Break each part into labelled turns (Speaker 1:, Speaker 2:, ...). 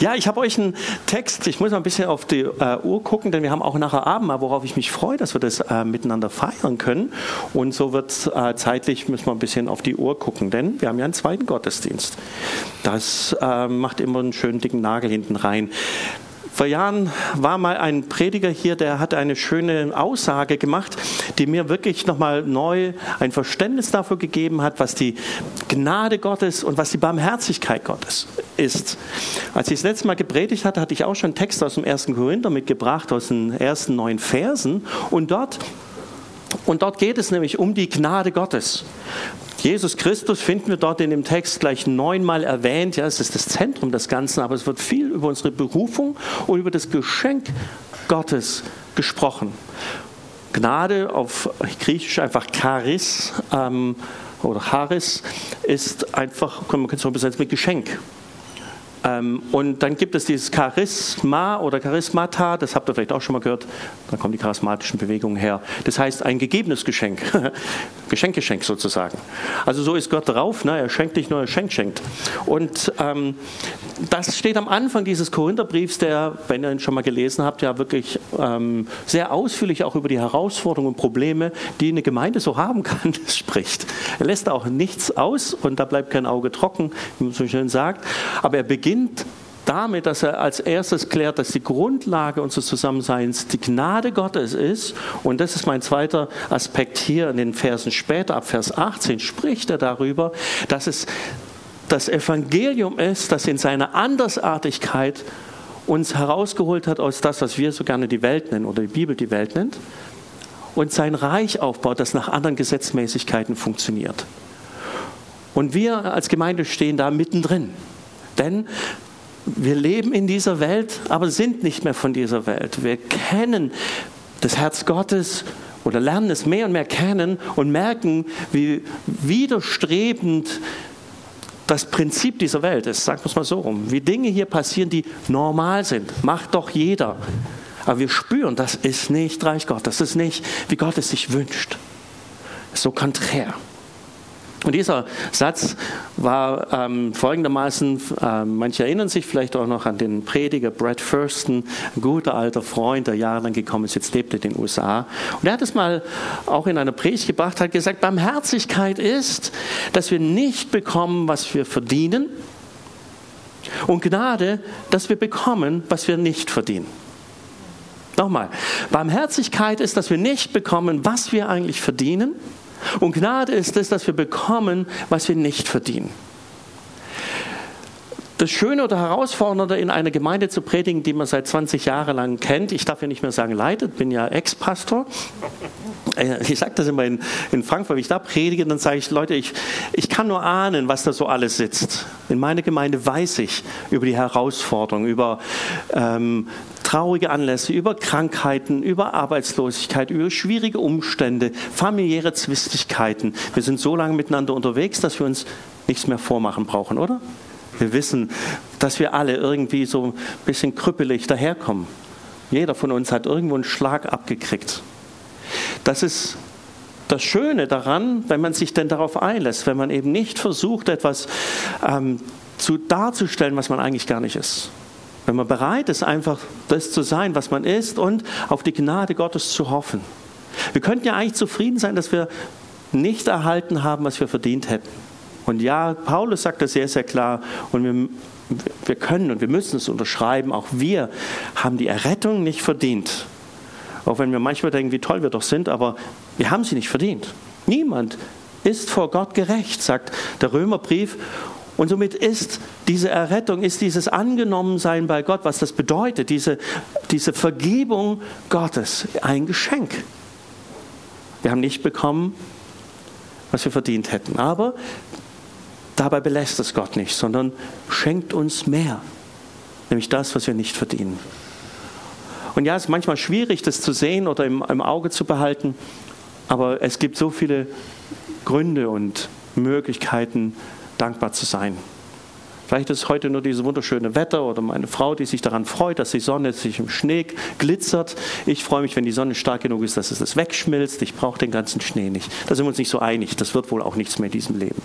Speaker 1: Ja, ich habe euch einen Text, ich muss mal ein bisschen auf die äh, Uhr gucken, denn wir haben auch nachher Abend mal, worauf ich mich freue, dass wir das äh, miteinander feiern können. Und so wird äh, zeitlich, müssen wir ein bisschen auf die Uhr gucken, denn wir haben ja einen zweiten Gottesdienst. Das äh, macht immer einen schönen dicken Nagel hinten rein. Vor Jahren war mal ein Prediger hier, der hat eine schöne Aussage gemacht, die mir wirklich nochmal neu ein Verständnis dafür gegeben hat, was die Gnade Gottes und was die Barmherzigkeit Gottes ist. Als ich das letzte Mal gepredigt hatte, hatte ich auch schon einen Text aus dem ersten Korinther mitgebracht, aus den ersten neun Versen. Und dort und dort geht es nämlich um die Gnade Gottes. Jesus Christus finden wir dort in dem Text gleich neunmal erwähnt. Ja, es ist das Zentrum des Ganzen, aber es wird viel über unsere Berufung und über das Geschenk Gottes gesprochen. Gnade auf Griechisch einfach Charis ähm, oder Charis ist einfach, kann man so übersetzen mit Geschenk. Ähm, und dann gibt es dieses Charisma oder Charismata, das habt ihr vielleicht auch schon mal gehört, da kommen die charismatischen Bewegungen her. Das heißt ein gegebenes Geschenk, Geschenk, Geschenk sozusagen. Also so ist Gott drauf, ne? er schenkt nicht nur, er schenkt, schenkt. Und ähm, das steht am Anfang dieses Korintherbriefs, der, wenn ihr ihn schon mal gelesen habt, ja wirklich ähm, sehr ausführlich auch über die Herausforderungen und Probleme, die eine Gemeinde so haben kann, spricht. Er lässt auch nichts aus und da bleibt kein Auge trocken, wie man so schön sagt, aber er beginnt beginnt damit, dass er als erstes klärt, dass die Grundlage unseres Zusammenseins die Gnade Gottes ist. Und das ist mein zweiter Aspekt hier in den Versen später, ab Vers 18 spricht er darüber, dass es das Evangelium ist, das in seiner Andersartigkeit uns herausgeholt hat aus das, was wir so gerne die Welt nennen oder die Bibel die Welt nennt, und sein Reich aufbaut, das nach anderen Gesetzmäßigkeiten funktioniert. Und wir als Gemeinde stehen da mittendrin. Denn wir leben in dieser Welt, aber sind nicht mehr von dieser Welt. Wir kennen das Herz Gottes oder lernen es mehr und mehr kennen und merken, wie widerstrebend das Prinzip dieser Welt ist, sagen wir es mal so rum. Wie Dinge hier passieren, die normal sind. Macht doch jeder. Aber wir spüren, das ist nicht Reich Gott, das ist nicht, wie Gott es sich wünscht. So konträr. Und dieser Satz war ähm, folgendermaßen, äh, manche erinnern sich vielleicht auch noch an den Prediger Brad Thurston, ein guter alter Freund, der jahrelang gekommen ist, jetzt lebt in den USA. Und er hat es mal auch in einer Predigt gebracht, hat gesagt, Barmherzigkeit ist, dass wir nicht bekommen, was wir verdienen, und Gnade, dass wir bekommen, was wir nicht verdienen. Nochmal, Barmherzigkeit ist, dass wir nicht bekommen, was wir eigentlich verdienen, und Gnade ist es, dass wir bekommen, was wir nicht verdienen. Das Schöne oder Herausfordernde in einer Gemeinde zu predigen, die man seit 20 Jahren lang kennt, ich darf ja nicht mehr sagen leitet, bin ja Ex-Pastor. Äh, ich sage das immer in, in, Frankfurt, wenn ich da predige, dann sage ich, Leute, ich, ich kann nur ahnen, was da so alles sitzt. In meiner Gemeinde weiß ich über die Herausforderungen, über ähm, traurige Anlässe, über Krankheiten, über Arbeitslosigkeit, über schwierige Umstände, familiäre Zwistigkeiten. Wir sind so lange miteinander unterwegs, dass wir uns nichts mehr vormachen brauchen, oder? Wir wissen, dass wir alle irgendwie so ein bisschen krüppelig daherkommen. Jeder von uns hat irgendwo einen Schlag abgekriegt. Das ist das Schöne daran, wenn man sich denn darauf einlässt, wenn man eben nicht versucht, etwas ähm, zu, darzustellen, was man eigentlich gar nicht ist. Wenn man bereit ist, einfach das zu sein, was man ist und auf die Gnade Gottes zu hoffen. Wir könnten ja eigentlich zufrieden sein, dass wir nicht erhalten haben, was wir verdient hätten. Und ja, Paulus sagt das sehr, sehr klar. Und wir, wir können und wir müssen es unterschreiben. Auch wir haben die Errettung nicht verdient. Auch wenn wir manchmal denken, wie toll wir doch sind, aber wir haben sie nicht verdient. Niemand ist vor Gott gerecht, sagt der Römerbrief. Und somit ist diese Errettung, ist dieses Angenommensein bei Gott, was das bedeutet, diese, diese Vergebung Gottes, ein Geschenk. Wir haben nicht bekommen, was wir verdient hätten. Aber Dabei belässt es Gott nicht, sondern schenkt uns mehr, nämlich das, was wir nicht verdienen. Und ja, es ist manchmal schwierig, das zu sehen oder im, im Auge zu behalten, aber es gibt so viele Gründe und Möglichkeiten, dankbar zu sein. Vielleicht ist heute nur dieses wunderschöne Wetter oder meine Frau, die sich daran freut, dass die Sonne sich im Schnee glitzert. Ich freue mich, wenn die Sonne stark genug ist, dass es das wegschmilzt. Ich brauche den ganzen Schnee nicht. Da sind wir uns nicht so einig. Das wird wohl auch nichts mehr in diesem Leben.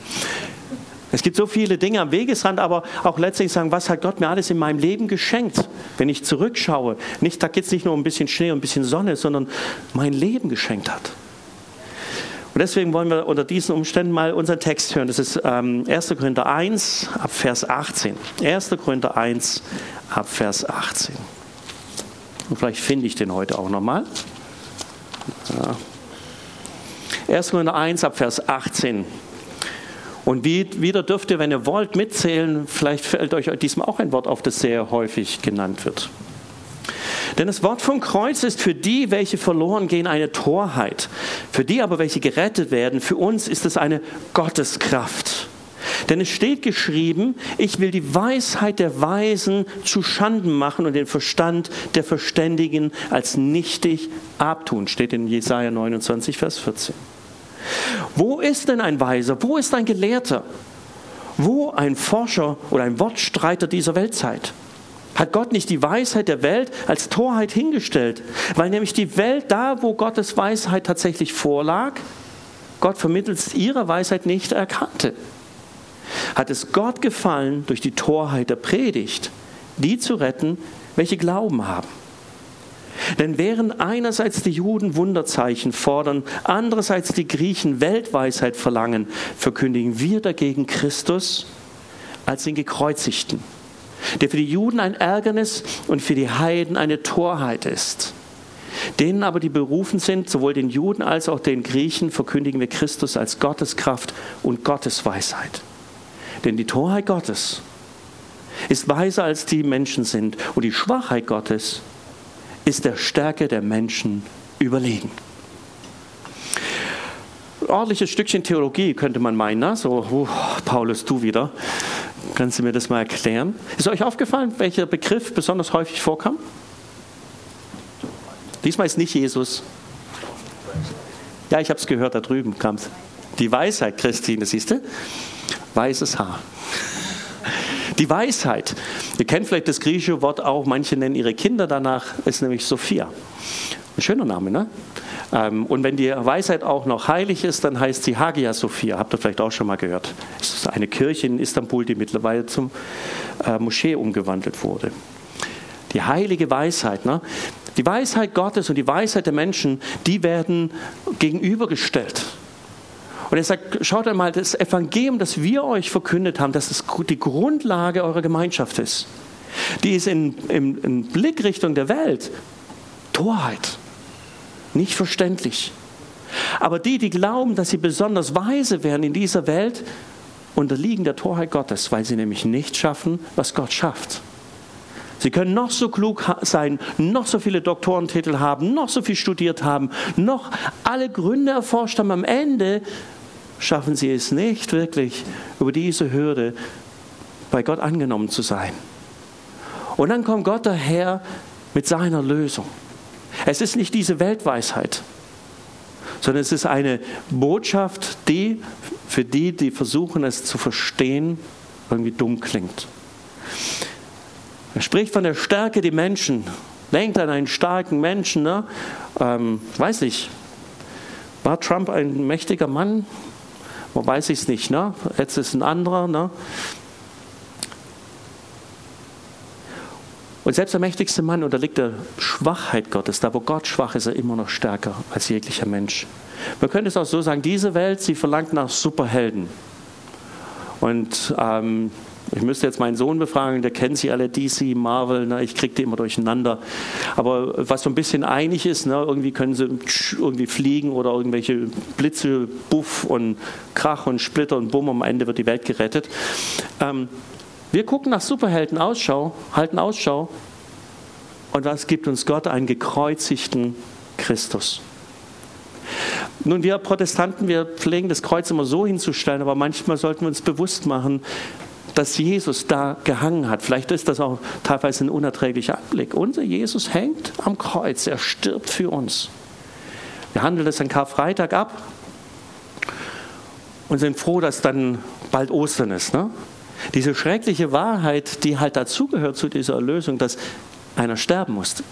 Speaker 1: Es gibt so viele Dinge am Wegesrand, aber auch letztlich sagen, was hat Gott mir alles in meinem Leben geschenkt, wenn ich zurückschaue. Nicht, da geht es nicht nur um ein bisschen Schnee und ein bisschen Sonne, sondern mein Leben geschenkt hat. Und deswegen wollen wir unter diesen Umständen mal unseren Text hören. Das ist ähm, 1. Korinther 1 ab Vers 18. 1. Korinther 1 ab Vers 18. Und vielleicht finde ich den heute auch nochmal. Ja. 1. Korinther 1 ab Vers 18. Und wieder dürft ihr, wenn ihr wollt, mitzählen. Vielleicht fällt euch diesmal auch ein Wort auf, das sehr häufig genannt wird. Denn das Wort vom Kreuz ist für die, welche verloren gehen, eine Torheit. Für die aber, welche gerettet werden, für uns ist es eine Gotteskraft. Denn es steht geschrieben, ich will die Weisheit der Weisen zu Schanden machen und den Verstand der Verständigen als nichtig abtun. Steht in Jesaja 29, Vers 14. Wo ist denn ein Weiser? Wo ist ein Gelehrter? Wo ein Forscher oder ein Wortstreiter dieser Weltzeit? Hat Gott nicht die Weisheit der Welt als Torheit hingestellt? Weil nämlich die Welt da, wo Gottes Weisheit tatsächlich vorlag, Gott vermittels ihrer Weisheit nicht erkannte. Hat es Gott gefallen, durch die Torheit der Predigt, die zu retten, welche Glauben haben? Denn während einerseits die Juden Wunderzeichen fordern, andererseits die Griechen Weltweisheit verlangen, verkündigen wir dagegen Christus als den Gekreuzigten der für die Juden ein Ärgernis und für die Heiden eine Torheit ist. Denen aber, die berufen sind, sowohl den Juden als auch den Griechen, verkündigen wir Christus als Gotteskraft und Gottesweisheit. Denn die Torheit Gottes ist weiser als die Menschen sind und die Schwachheit Gottes ist der Stärke der Menschen überlegen. Ordentliches Stückchen Theologie könnte man meinen, ne? so, oh, Paulus, du wieder. Kannst du mir das mal erklären? Ist euch aufgefallen, welcher Begriff besonders häufig vorkam? Diesmal ist nicht Jesus. Ja, ich habe es gehört, da drüben kam es. Die Weisheit, Christine, siehst du? Weißes Haar. Die Weisheit. Ihr kennt vielleicht das griechische Wort auch, manche nennen ihre Kinder danach, ist nämlich Sophia. Ein schöner Name, ne? Ähm, und wenn die Weisheit auch noch heilig ist, dann heißt sie Hagia Sophia. Habt ihr vielleicht auch schon mal gehört. Es ist eine Kirche in Istanbul, die mittlerweile zum äh, Moschee umgewandelt wurde. Die heilige Weisheit. Ne? Die Weisheit Gottes und die Weisheit der Menschen, die werden gegenübergestellt. Und er sagt, schaut einmal, das Evangelium, das wir euch verkündet haben, dass es die Grundlage eurer Gemeinschaft ist. Die ist in, in, in Blickrichtung der Welt Torheit. Nicht verständlich. Aber die, die glauben, dass sie besonders weise werden in dieser Welt, unterliegen der Torheit Gottes, weil sie nämlich nicht schaffen, was Gott schafft. Sie können noch so klug sein, noch so viele Doktorentitel haben, noch so viel studiert haben, noch alle Gründe erforscht haben. Am Ende schaffen sie es nicht wirklich, über diese Hürde bei Gott angenommen zu sein. Und dann kommt Gott daher mit seiner Lösung. Es ist nicht diese Weltweisheit, sondern es ist eine Botschaft, die für die, die versuchen es zu verstehen, irgendwie dumm klingt. Er spricht von der Stärke der Menschen, denkt an einen starken Menschen. Ne? Ähm, weiß nicht, war Trump ein mächtiger Mann? Man weiß ich es nicht. Ne? Jetzt ist ein anderer. Ne? Und selbst der mächtigste Mann unterliegt der Schwachheit Gottes. Da, wo Gott schwach ist, ist er immer noch stärker als jeglicher Mensch. Man könnte es auch so sagen, diese Welt, sie verlangt nach Superhelden. Und ähm, ich müsste jetzt meinen Sohn befragen, der kennt sie alle, DC, Marvel, ne, ich kriege die immer durcheinander. Aber was so ein bisschen einig ist, ne, irgendwie können sie irgendwie fliegen oder irgendwelche Blitze, Buff und Krach und Splitter und Bumm, am Ende wird die Welt gerettet. Ähm, wir gucken nach Superhelden Ausschau, halten Ausschau. Und was gibt uns Gott? Einen gekreuzigten Christus. Nun, wir Protestanten, wir pflegen das Kreuz immer so hinzustellen, aber manchmal sollten wir uns bewusst machen, dass Jesus da gehangen hat. Vielleicht ist das auch teilweise ein unerträglicher Anblick. Unser Jesus hängt am Kreuz, er stirbt für uns. Wir handeln das an Karfreitag ab und sind froh, dass dann bald Ostern ist. Ne? Diese schreckliche Wahrheit, die halt dazugehört zu dieser Erlösung, dass einer sterben musste.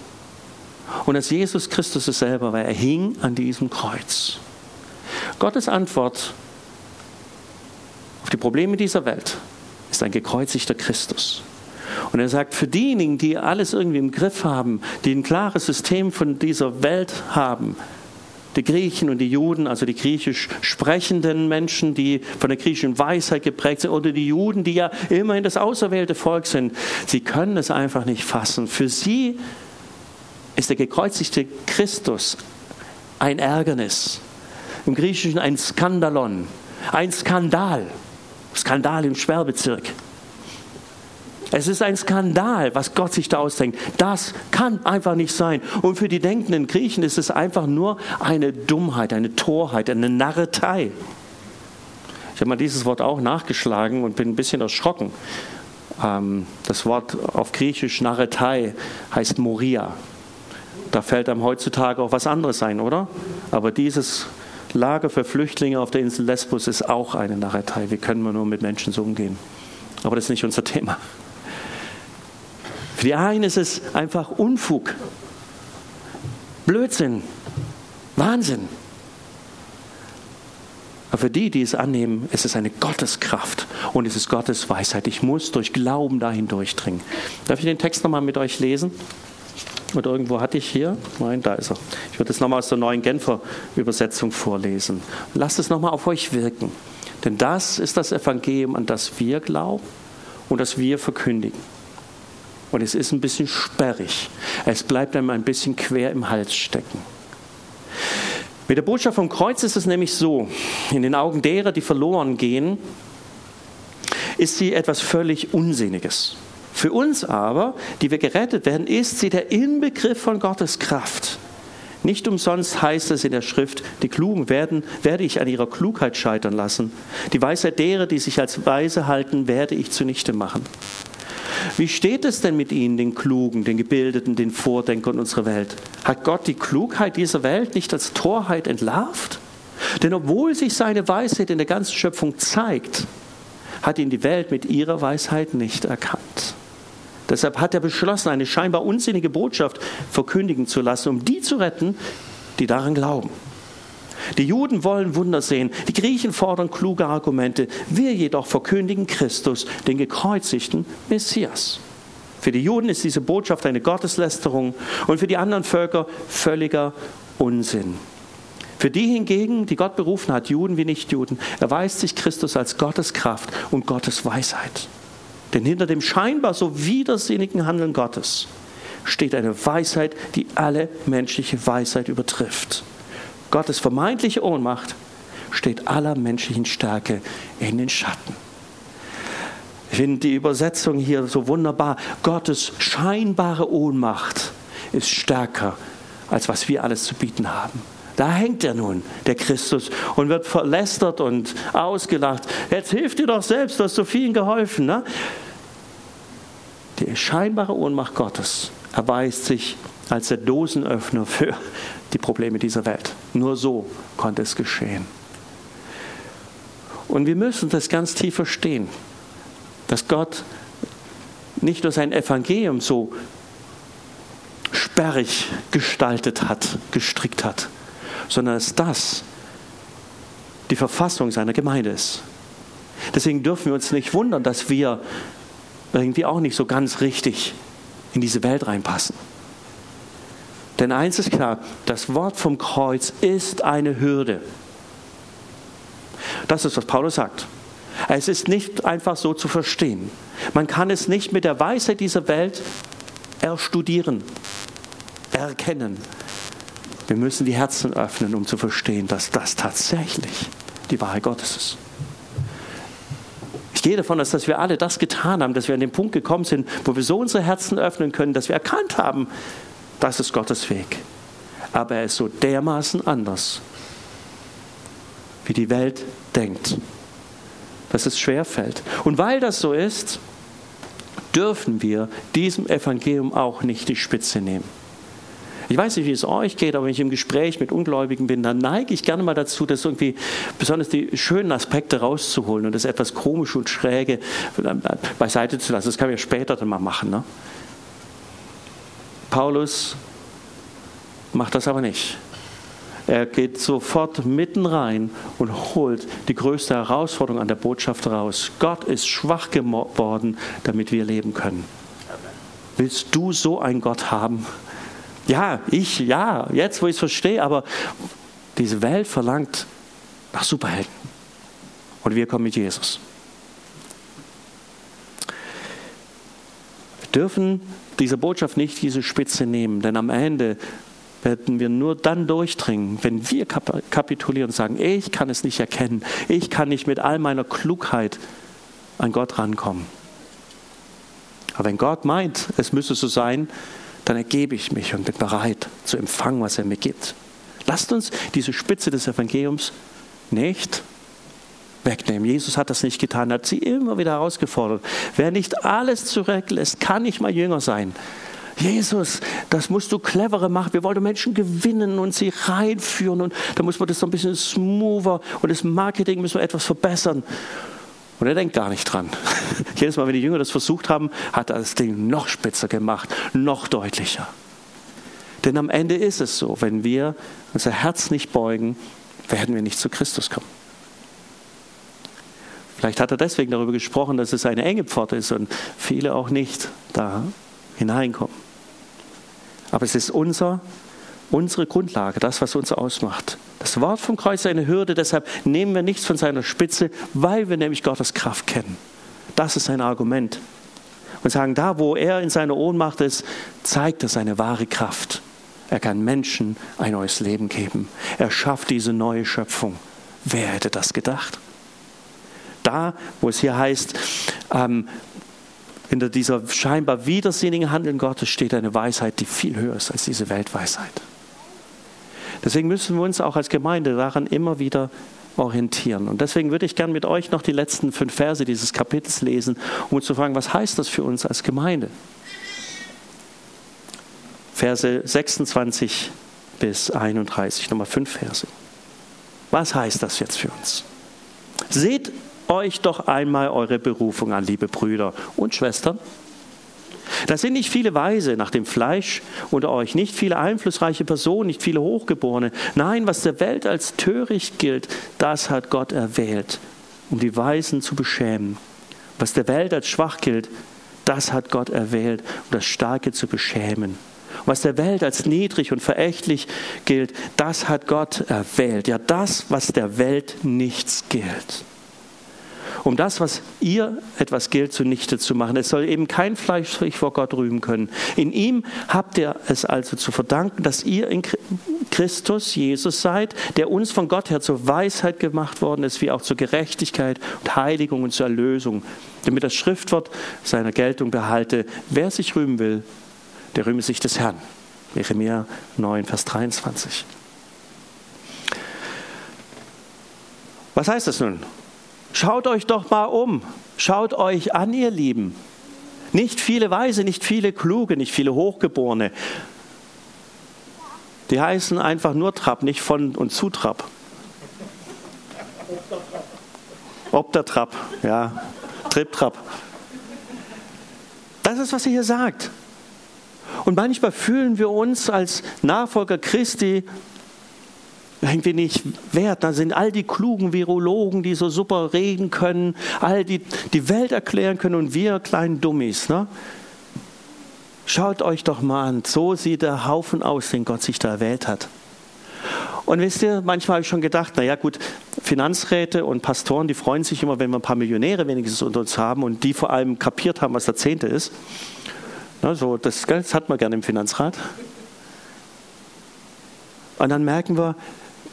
Speaker 1: Und dass Jesus Christus es selber war, er hing an diesem Kreuz. Gottes Antwort auf die Probleme dieser Welt ist ein gekreuzigter Christus. Und er sagt, für diejenigen, die alles irgendwie im Griff haben, die ein klares System von dieser Welt haben, die Griechen und die Juden, also die griechisch sprechenden Menschen, die von der griechischen Weisheit geprägt sind, oder die Juden, die ja immerhin das auserwählte Volk sind, sie können es einfach nicht fassen. Für sie ist der gekreuzigte Christus ein Ärgernis. Im Griechischen ein Skandalon, ein Skandal. Skandal im Sperrbezirk. Es ist ein Skandal, was Gott sich da ausdenkt. Das kann einfach nicht sein. Und für die denkenden Griechen ist es einfach nur eine Dummheit, eine Torheit, eine Narretei. Ich habe mal dieses Wort auch nachgeschlagen und bin ein bisschen erschrocken. Ähm, das Wort auf Griechisch Narretei heißt Moria. Da fällt einem heutzutage auch was anderes ein, oder? Aber dieses Lager für Flüchtlinge auf der Insel Lesbos ist auch eine Narretei. Wie können wir nur mit Menschen so umgehen? Aber das ist nicht unser Thema. Für einen ist es einfach Unfug, Blödsinn, Wahnsinn. Aber für die, die es annehmen, ist es eine Gotteskraft und es ist Gottes Weisheit. Ich muss durch Glauben dahin durchdringen. Darf ich den Text nochmal mit euch lesen? Und irgendwo hatte ich hier, nein, da ist er. Ich würde es nochmal aus der neuen Genfer Übersetzung vorlesen. Lasst es nochmal auf euch wirken. Denn das ist das Evangelium, an das wir glauben und das wir verkündigen. Und es ist ein bisschen sperrig. Es bleibt einem ein bisschen quer im Hals stecken. Mit der Botschaft vom Kreuz ist es nämlich so, in den Augen derer, die verloren gehen, ist sie etwas völlig Unsinniges. Für uns aber, die wir gerettet werden, ist sie der Inbegriff von Gottes Kraft. Nicht umsonst heißt es in der Schrift, die Klugen werden, werde ich an ihrer Klugheit scheitern lassen. Die Weisheit derer, die sich als weise halten, werde ich zunichte machen. Wie steht es denn mit ihnen, den Klugen, den Gebildeten, den Vordenkern unserer Welt? Hat Gott die Klugheit dieser Welt nicht als Torheit entlarvt? Denn obwohl sich seine Weisheit in der ganzen Schöpfung zeigt, hat ihn die Welt mit ihrer Weisheit nicht erkannt. Deshalb hat er beschlossen, eine scheinbar unsinnige Botschaft verkündigen zu lassen, um die zu retten, die daran glauben. Die Juden wollen Wunder sehen, die Griechen fordern kluge Argumente, wir jedoch verkündigen Christus, den gekreuzigten Messias. Für die Juden ist diese Botschaft eine Gotteslästerung und für die anderen Völker völliger Unsinn. Für die hingegen, die Gott berufen hat, Juden wie Nichtjuden, erweist sich Christus als Gottes Kraft und Gottes Weisheit. Denn hinter dem scheinbar so widersinnigen Handeln Gottes steht eine Weisheit, die alle menschliche Weisheit übertrifft. Gottes vermeintliche Ohnmacht steht aller menschlichen Stärke in den Schatten. Ich finde die Übersetzung hier so wunderbar. Gottes scheinbare Ohnmacht ist stärker, als was wir alles zu bieten haben. Da hängt er nun, der Christus, und wird verlästert und ausgelacht. Jetzt hilft dir doch selbst, du hast so vielen geholfen. Ne? Die scheinbare Ohnmacht Gottes erweist sich als der Dosenöffner für die Probleme dieser Welt. Nur so konnte es geschehen. Und wir müssen das ganz tief verstehen, dass Gott nicht nur sein Evangelium so sperrig gestaltet hat, gestrickt hat, sondern dass das die Verfassung seiner Gemeinde ist. Deswegen dürfen wir uns nicht wundern, dass wir irgendwie auch nicht so ganz richtig in diese Welt reinpassen. Denn eins ist klar, das Wort vom Kreuz ist eine Hürde. Das ist, was Paulus sagt. Es ist nicht einfach so zu verstehen. Man kann es nicht mit der Weisheit dieser Welt erstudieren, erkennen. Wir müssen die Herzen öffnen, um zu verstehen, dass das tatsächlich die Wahrheit Gottes ist. Ich gehe davon aus, dass wir alle das getan haben, dass wir an den Punkt gekommen sind, wo wir so unsere Herzen öffnen können, dass wir erkannt haben, das ist Gottes Weg. Aber er ist so dermaßen anders, wie die Welt denkt, dass es schwer fällt. Und weil das so ist, dürfen wir diesem Evangelium auch nicht die Spitze nehmen. Ich weiß nicht, wie es euch geht, aber wenn ich im Gespräch mit Ungläubigen bin, dann neige ich gerne mal dazu, das irgendwie besonders die schönen Aspekte rauszuholen und das etwas komische und schräge beiseite zu lassen. Das kann man ja später dann mal machen. Ne? Paulus macht das aber nicht. Er geht sofort mitten rein und holt die größte Herausforderung an der Botschaft raus. Gott ist schwach geworden, damit wir leben können. Willst du so einen Gott haben? Ja, ich, ja, jetzt wo ich es verstehe, aber diese Welt verlangt nach Superhelden. Und wir kommen mit Jesus. Wir dürfen diese Botschaft nicht diese Spitze nehmen, denn am Ende werden wir nur dann durchdringen, wenn wir kapitulieren und sagen, ich kann es nicht erkennen, ich kann nicht mit all meiner Klugheit an Gott rankommen. Aber wenn Gott meint, es müsse so sein, dann ergebe ich mich und bin bereit zu empfangen, was er mir gibt. Lasst uns diese Spitze des Evangeliums nicht wegnehmen. Jesus hat das nicht getan, hat sie immer wieder herausgefordert. Wer nicht alles zurücklässt, kann nicht mal Jünger sein. Jesus, das musst du cleverer machen. Wir wollen Menschen gewinnen und sie reinführen. Und da muss man das so ein bisschen smoother und das Marketing müssen wir etwas verbessern. Und er denkt gar nicht dran. Jedes Mal, wenn die Jünger das versucht haben, hat er das Ding noch spitzer gemacht, noch deutlicher. Denn am Ende ist es so, wenn wir unser Herz nicht beugen, werden wir nicht zu Christus kommen. Vielleicht hat er deswegen darüber gesprochen, dass es eine enge Pforte ist und viele auch nicht da hineinkommen. Aber es ist unser, unsere Grundlage, das, was uns ausmacht. Das Wort vom Kreuz ist eine Hürde, deshalb nehmen wir nichts von seiner Spitze, weil wir nämlich Gottes Kraft kennen. Das ist ein Argument. Und sagen, da wo er in seiner Ohnmacht ist, zeigt er seine wahre Kraft. Er kann Menschen ein neues Leben geben. Er schafft diese neue Schöpfung. Wer hätte das gedacht? Da, wo es hier heißt, ähm, hinter dieser scheinbar widersinnigen Handeln Gottes steht eine Weisheit, die viel höher ist als diese Weltweisheit. Deswegen müssen wir uns auch als Gemeinde daran immer wieder orientieren. Und deswegen würde ich gerne mit euch noch die letzten fünf Verse dieses Kapitels lesen, um uns zu fragen, was heißt das für uns als Gemeinde? Verse 26 bis 31, nochmal fünf Verse. Was heißt das jetzt für uns? Seht euch doch einmal eure Berufung an, liebe Brüder und Schwestern. Da sind nicht viele Weise nach dem Fleisch unter euch, nicht viele einflussreiche Personen, nicht viele Hochgeborene. Nein, was der Welt als töricht gilt, das hat Gott erwählt, um die Weisen zu beschämen. Was der Welt als schwach gilt, das hat Gott erwählt, um das Starke zu beschämen. Was der Welt als niedrig und verächtlich gilt, das hat Gott erwählt. Ja, das, was der Welt nichts gilt um das, was ihr etwas gilt, zunichte zu machen. Es soll eben kein Fleisch sich vor Gott rühmen können. In ihm habt ihr es also zu verdanken, dass ihr in Christus Jesus seid, der uns von Gott her zur Weisheit gemacht worden ist, wie auch zur Gerechtigkeit und Heiligung und zur Erlösung, damit das Schriftwort seiner Geltung behalte. Wer sich rühmen will, der rühme sich des Herrn. Jeremia 9, Vers 23. Was heißt das nun? Schaut euch doch mal um. Schaut euch an, ihr Lieben. Nicht viele Weise, nicht viele Kluge, nicht viele Hochgeborene. Die heißen einfach nur Trapp, nicht von und zu Trapp. Ob der Trapp, ja. Trip Trapp. Das ist, was er hier sagt. Und manchmal fühlen wir uns als Nachfolger Christi irgendwie nicht wert. Da sind all die klugen Virologen, die so super reden können, all die die Welt erklären können und wir kleinen Dummies. Ne? Schaut euch doch mal an, so sieht der Haufen aus, den Gott sich da erwählt hat. Und wisst ihr, manchmal habe ich schon gedacht, naja gut, Finanzräte und Pastoren, die freuen sich immer, wenn wir ein paar Millionäre wenigstens unter uns haben und die vor allem kapiert haben, was der Zehnte ist. Na, so, das, das hat man gerne im Finanzrat. Und dann merken wir,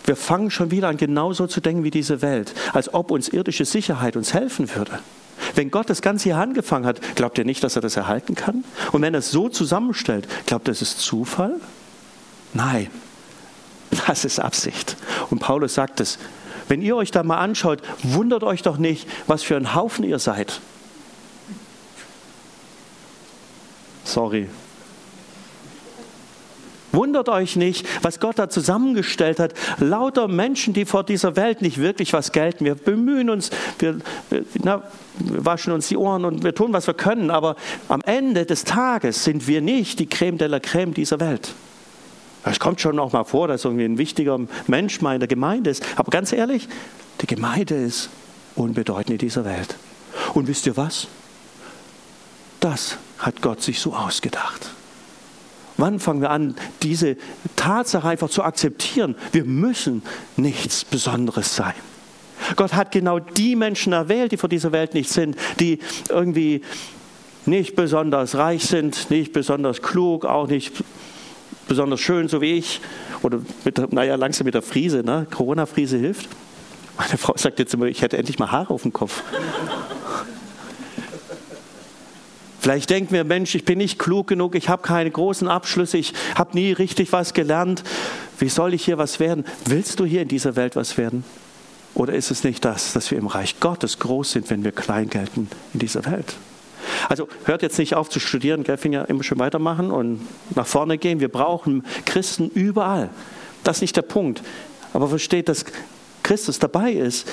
Speaker 1: wir fangen schon wieder an, genauso zu denken wie diese Welt, als ob uns irdische Sicherheit uns helfen würde. Wenn Gott das Ganze hier angefangen hat, glaubt ihr nicht, dass er das erhalten kann? Und wenn er es so zusammenstellt, glaubt ihr, es ist Zufall? Nein, das ist Absicht. Und Paulus sagt es, wenn ihr euch da mal anschaut, wundert euch doch nicht, was für ein Haufen ihr seid. Sorry, Wundert euch nicht, was Gott da zusammengestellt hat. Lauter Menschen, die vor dieser Welt nicht wirklich was gelten. Wir bemühen uns, wir, na, wir waschen uns die Ohren und wir tun, was wir können. Aber am Ende des Tages sind wir nicht die Creme de la Creme dieser Welt. Es kommt schon auch mal vor, dass irgendwie ein wichtiger Mensch mal in der Gemeinde ist. Aber ganz ehrlich, die Gemeinde ist unbedeutend in dieser Welt. Und wisst ihr was? Das hat Gott sich so ausgedacht. Wann fangen wir an, diese Tatsache einfach zu akzeptieren? Wir müssen nichts Besonderes sein. Gott hat genau die Menschen erwählt, die vor dieser Welt nicht sind, die irgendwie nicht besonders reich sind, nicht besonders klug, auch nicht besonders schön, so wie ich. Oder mit, naja, langsam mit der Friese, ne? Corona-Friese hilft. Meine Frau sagt jetzt immer, ich hätte endlich mal Haare auf dem Kopf. Vielleicht denken wir, Mensch, ich bin nicht klug genug, ich habe keine großen Abschlüsse, ich habe nie richtig was gelernt. Wie soll ich hier was werden? Willst du hier in dieser Welt was werden? Oder ist es nicht das, dass wir im Reich Gottes groß sind, wenn wir klein gelten in dieser Welt? Also hört jetzt nicht auf zu studieren, Gelfing ja immer schon weitermachen und nach vorne gehen. Wir brauchen Christen überall. Das ist nicht der Punkt. Aber versteht, dass Christus dabei ist,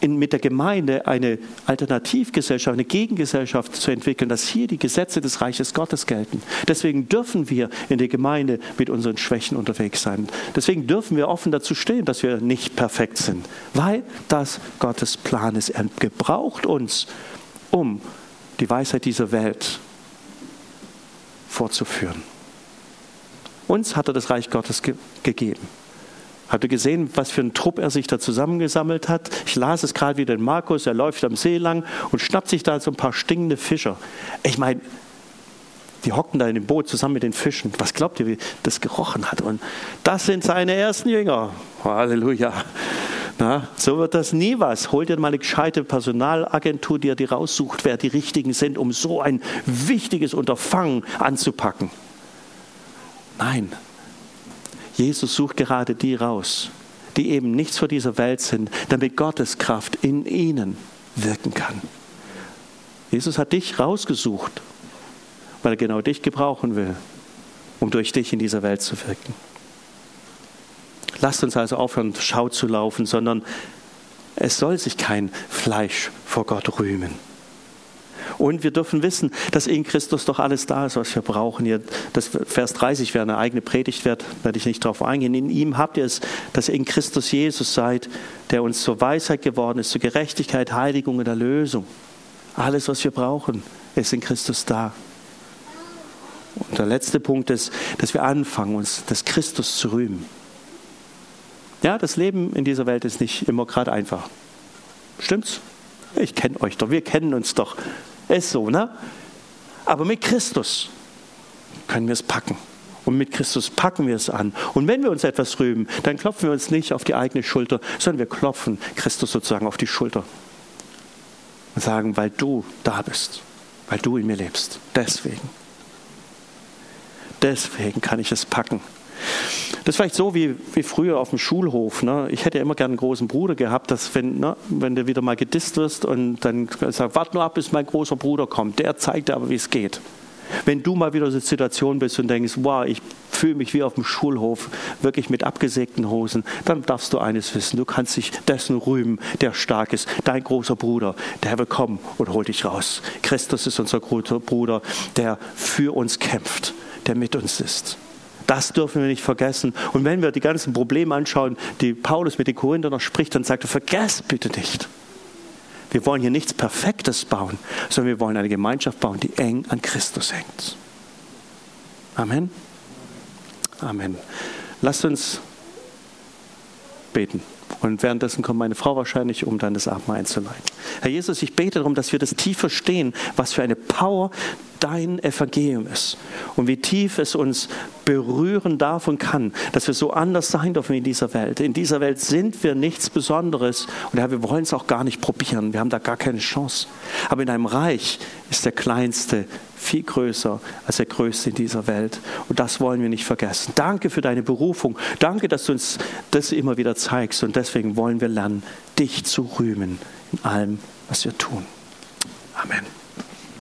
Speaker 1: in, mit der Gemeinde eine Alternativgesellschaft, eine Gegengesellschaft zu entwickeln, dass hier die Gesetze des Reiches Gottes gelten. Deswegen dürfen wir in der Gemeinde mit unseren Schwächen unterwegs sein. Deswegen dürfen wir offen dazu stehen, dass wir nicht perfekt sind, weil das Gottes Plan ist. Er gebraucht uns, um die Weisheit dieser Welt fortzuführen. Uns hat er das Reich Gottes ge gegeben. Habt ihr gesehen, was für ein Trupp er sich da zusammengesammelt hat? Ich las es gerade wieder in Markus, er läuft am See lang und schnappt sich da so ein paar stinkende Fischer. Ich meine, die hockten da in dem Boot zusammen mit den Fischen. Was glaubt ihr, wie das gerochen hat? Und das sind seine ersten Jünger. Halleluja. Na, so wird das nie was. Holt ihr mal eine gescheite Personalagentur, die ihr die raussucht, wer die richtigen sind, um so ein wichtiges Unterfangen anzupacken. Nein, Jesus sucht gerade die raus, die eben nichts vor dieser Welt sind, damit Gottes Kraft in ihnen wirken kann. Jesus hat dich rausgesucht, weil er genau dich gebrauchen will, um durch dich in dieser Welt zu wirken. Lasst uns also aufhören, Schau zu laufen, sondern es soll sich kein Fleisch vor Gott rühmen. Und wir dürfen wissen, dass in Christus doch alles da ist, was wir brauchen. Hier, das Vers 30 wäre eine eigene Predigt wert, werde ich nicht darauf eingehen. In ihm habt ihr es, dass ihr in Christus Jesus seid, der uns zur Weisheit geworden ist, zur Gerechtigkeit, Heiligung und Erlösung. Alles, was wir brauchen, ist in Christus da. Und der letzte Punkt ist, dass wir anfangen, uns des Christus zu rühmen. Ja, das Leben in dieser Welt ist nicht immer gerade einfach. Stimmt's? Ich kenne euch doch, wir kennen uns doch. Ist so, ne? Aber mit Christus können wir es packen. Und mit Christus packen wir es an. Und wenn wir uns etwas rühmen, dann klopfen wir uns nicht auf die eigene Schulter, sondern wir klopfen Christus sozusagen auf die Schulter. Und sagen, weil du da bist, weil du in mir lebst. Deswegen. Deswegen kann ich es packen. Das ist vielleicht so wie, wie früher auf dem Schulhof. Ne? Ich hätte ja immer gerne einen großen Bruder gehabt, dass wenn, ne, wenn du wieder mal gedisst wirst und dann sagst, warte nur ab, bis mein großer Bruder kommt. Der zeigt dir aber, wie es geht. Wenn du mal wieder in der Situation bist und denkst, wow, ich fühle mich wie auf dem Schulhof, wirklich mit abgesägten Hosen, dann darfst du eines wissen, du kannst dich dessen rühmen, der stark ist. Dein großer Bruder, der will kommen und holt dich raus. Christus ist unser großer Bruder, der für uns kämpft, der mit uns ist. Das dürfen wir nicht vergessen. Und wenn wir die ganzen Probleme anschauen, die Paulus mit den Korinthern noch spricht, dann sagt er, vergesst bitte nicht. Wir wollen hier nichts Perfektes bauen, sondern wir wollen eine Gemeinschaft bauen, die eng an Christus hängt. Amen. Amen. Lasst uns beten. Und währenddessen kommt meine Frau wahrscheinlich, um dann das Abendmahl einzuleiten. Herr Jesus, ich bete darum, dass wir das tief verstehen, was für eine Power dein Evangelium ist und wie tief es uns berühren darf und kann, dass wir so anders sein dürfen in dieser Welt. In dieser Welt sind wir nichts Besonderes und Herr, wir wollen es auch gar nicht probieren. Wir haben da gar keine Chance. Aber in einem Reich ist der Kleinste viel größer als der Größte in dieser Welt. Und das wollen wir nicht vergessen. Danke für deine Berufung. Danke, dass du uns das immer wieder zeigst. Und deswegen wollen wir lernen, dich zu rühmen in allem, was wir tun. Amen.